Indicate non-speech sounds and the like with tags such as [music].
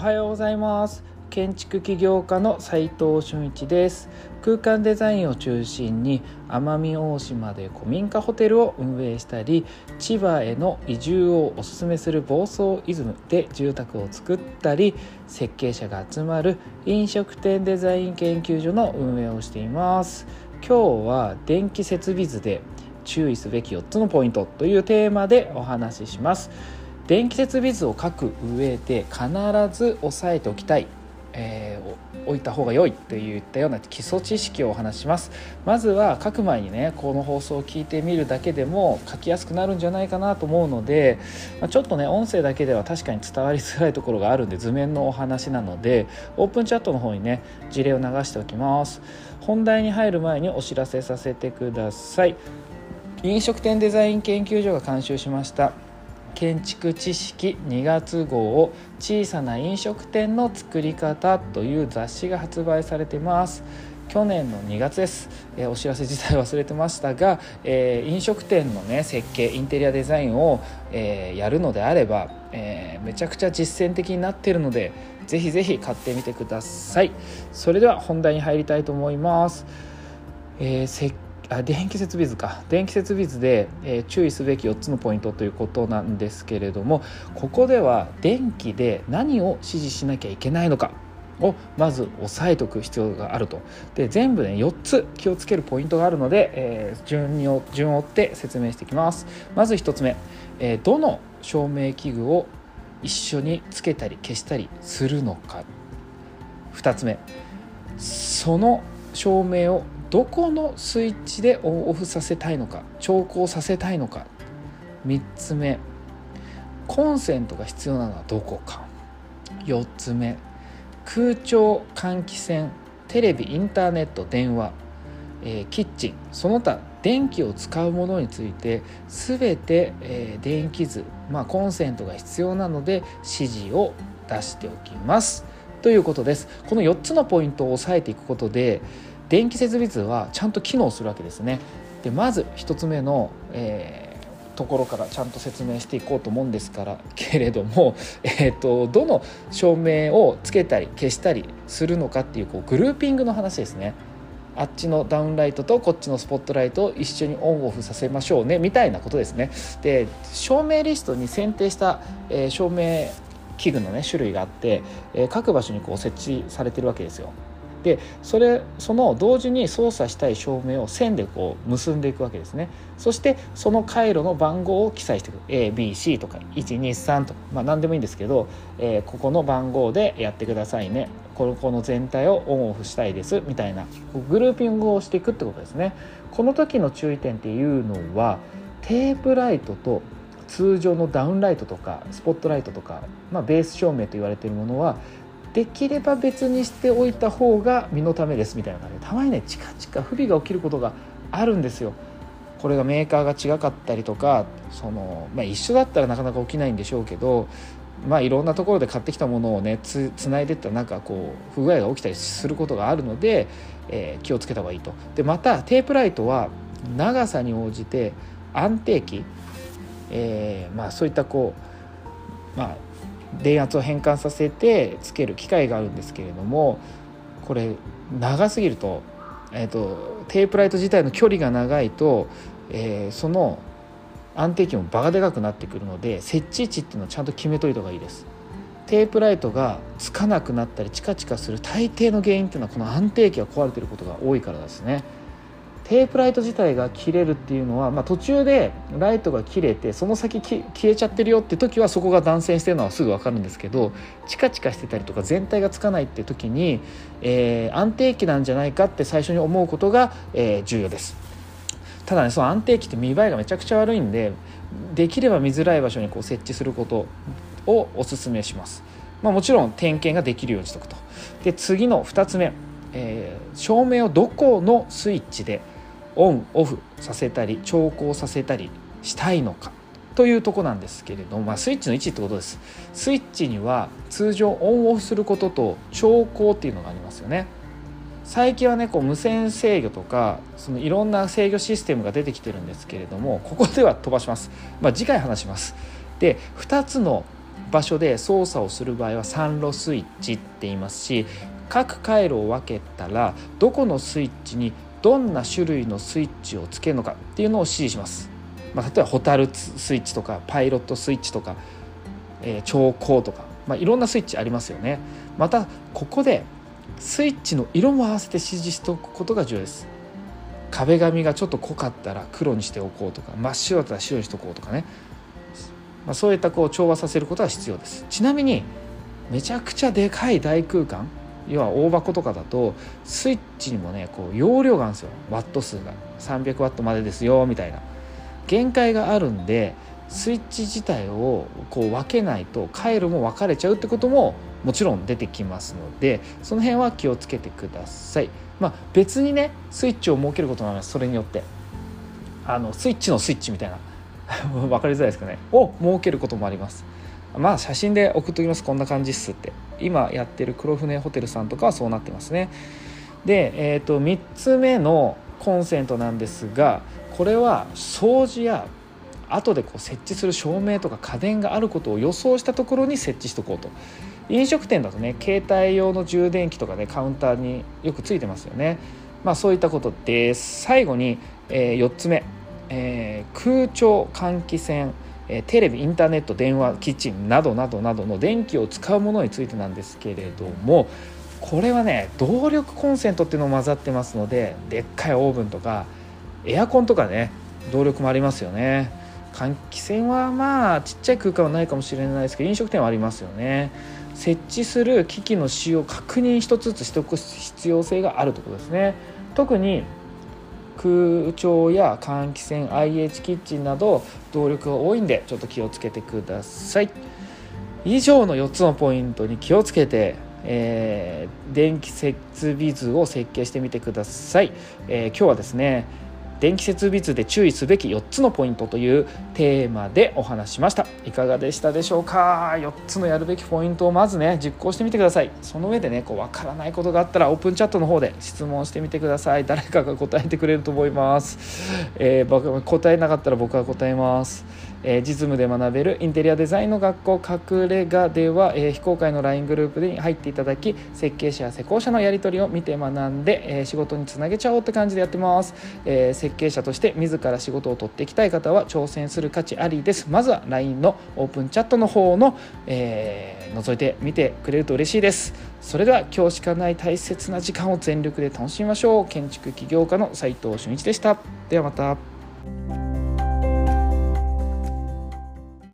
はようございます。建築起業家の斉藤俊一です。空間デザインを中心に奄美大島で古民家ホテルを運営したり千葉への移住をおすすめする房総イズムで住宅を作ったり設計者が集まる飲食店デザイン研究所の運営をしています。今日は電気設備図で注意すべき4つのポイントというテーマでお話しします。電気設備図を書く上で必ず押さえておきたい、えー、置いた方が良いといったような基礎知識をお話します。まずは書く前にねこの放送を聞いてみるだけでも書きやすくなるんじゃないかなと思うので、ま、ちょっとね音声だけでは確かに伝わりづらいところがあるんで図面のお話なのでオープンチャットの方にね事例を流しておきます。本題に入る前にお知らせさせてください。飲食店デザイン研究所が監修しました建築知識2月号を小さな飲食店の作り方という雑誌が発売されてます。去年の2月です、えー、お知らせ自体忘れてましたが、えー、飲食店のね設計インテリアデザインを、えー、やるのであれば、えめちゃくちゃ実践的になってるのでぜひぜひ買ってみてください。それでは本題に入りたいと思います、え設あ電気設備図か。電気設備図で、えー、注意すべき4つのポイントということなんですけれどもここでは電気で何を指示しなきゃいけないのかをまず押さえておく必要があると。で全部ね4つ気をつけるポイントがあるので、えー、順に順を追って説明していきます。まず1つ目、えー、どの照明器具を一緒につけたり消したりするのか。2つ目その照明をどこのスイッチでオンオフさせたいのか調光させたいのか。3つ目。コンセントが必要なのはどこか。4つ目。空調換気扇。テレビインターネット電話、えー、キッチン。その他電気を使うものについて全て、えー、電気図、まあ、コンセントが必要なので指示を出しておきます。ということです。この4つのポイントを押さえていくことで電気設備図はちゃんと機能するわけですね。でまず1つ目の、えー、ところからちゃんと説明していこうと思うんですから [laughs] けれども、えーと、どの照明をつけたり消したりするのかっていうこうグルーピングの話ですね。あっちのダウンライトとこっちのスポットライトを一緒にオンオフさせましょうねみたいなことですね。で照明リストに選定した、えー、照明器具のね種類があって、えー、各場所にこう設置されてるわけですよ。でそれその同時に操作したい照明を線でこう結んでいくわけですね。そしてその回路の番号を記載していく。ABC とか123とか、まあ、何でもいいんですけど、えー、ここの番号でやってくださいね。ここの全体をオンオフしたいです。みたいなグルーピングをしていくってことですね。この時の注意点っていうのはテープライトと通常のダウンライトとかスポットライトとか、まあ、ベース照明と言われているものはできれば別にしておいた方が身のためですみたいな感じでたまにねチカチカ不備が起きることがあるんですよ。これがメーカーが違かったりとかその、まあ、一緒だったらなかなか起きないんでしょうけど、まあ、いろんなところで買ってきたものをねつないでったらなんかこう不具合が起きたりすることがあるので、えー、気をつけた方がいいと。でまたテープライトは長さに応じて安定期、えーまあ、そういったこう、まあ、電圧を変換させてつける機械があるんですけれどもこれ長すぎると,、えーと、テープライト自体の距離が長いと、えー、その安定器も場がでかくなってくるので設置位置っていうのをちゃんと決めといた方がいいです。テープライトがつかなくなったりチカチカする大抵の原因っていうのはこの安定器が壊れてることが多いからですね。テープライト自体が切れるっていうのは、まあ、途中でライトが切れてその先消えちゃってるよって時はそこが断線してるのはすぐ分かるんですけどチカチカしてたりとか全体がつかないって時に、えー、安定期なんじゃないかって最初に思うことが、えー、重要です。ただねその安定期って見栄えがめちゃくちゃ悪いんでできれば見づらい場所にこう設置することをおすすめします。まあ、もちろん点検ができるようにしとくと。で次の2つ目、えー、照明をどこのスイッチでオンオフさせたり調光させたりしたいのかというとこなんですけれども、まあ、スイッチの位置ってことです。スイッチには通常オンオフすることと調光っていうのがありますよね。最近はねこう無線制御とかそのいろんな制御システムが出てきてるんですけれどもここでは飛ばします、まあ、次回話します。で2つの場所で操作をする場合は3路スイッチって言いますし各回路を分けたらどこのスイッチにどんな種類のスイッチをつけるのかっていうのを指示します。まあ、例えばホタルスイッチとかパイロットスイッチとか、えー、超光とか、まあ、いろんなスイッチありますよね。またここでスイッチの色も合わせて指示しておくことが重要です。壁紙がちょっと濃かったら黒にしておこうとか真っ白だったら白にしておこうとかね、まあ、そういったこう調和させることは必要ですちなみにめちゃくちゃでかい大空間要は大箱とかだとスイッチにもねこう容量があるんですよ。ワット数が。300ワットまでですよみたいな。限界があるんでスイッチ自体をこう分けないと回路も分かれちゃうってことももちろん出てきますのでその辺は気をつけてください。まあ、別にねスイッチを設けることもあります。それによって。あのスイッチのスイッチみたいな。[laughs] 分かりづらいですかね。を設けることもあります。まあ写真で送っときますこんな感じっすって。今やってる黒船ホテルさんとかはそうなってますね。で、えー、と3つ目のコンセントなんですがこれは掃除や後でこう設置する照明とか家電があることを予想したところに設置しとこうと。飲食店だとね携帯用の充電器とかねカウンターによくついてますよね。まあそういったことで最後に、えー、4つ目、えー、空調換気扇。テレビインターネット電話キッチンなどなどなどの電気を使うものについてなんですけれどもこれはね動力コンセントっていうのも混ざってますのででっかいオーブンとかエアコンとかね動力もありますよね。換気扇はまあちっちゃい空間はないかもしれないですけど飲食店はありますよね。設置する機器の使用確認一つずつしておく必要性があるということですね。特に空調や換気扇 IH キッチンなど動力が多いんでちょっと気をつけてください。以上の4つのポイントに気をつけてえー、電気設備図を設計してみてください、えー、今日はですね電気設備図で注意すべき4つのポイントというテーマでお話しました。いかがでしたでしょうか？4つのやるべきポイントをまずね実行してみてください。その上でねこう分からないことがあったらオープンチャットの方で質問してみてください。誰かが答えてくれると思います、えー、答えなかったら僕は答えます。え、実務で学べるインテリアデザインの学校隠れ家では、え、非公開の LINE グループに入っていただき設計者や施工者のやり取りを見て学んで、え、仕事につなげちゃおうって感じでやってます、え、設計者として自ら仕事を取っていきたい方は挑戦する価値ありです。まずは LINE のオープンチャットの方の、えー、覗いてみてくれると嬉しいです。それでは今日しかない大切な時間を全力で楽しみましょう。建築起業家の斉藤俊一でした。ではまた。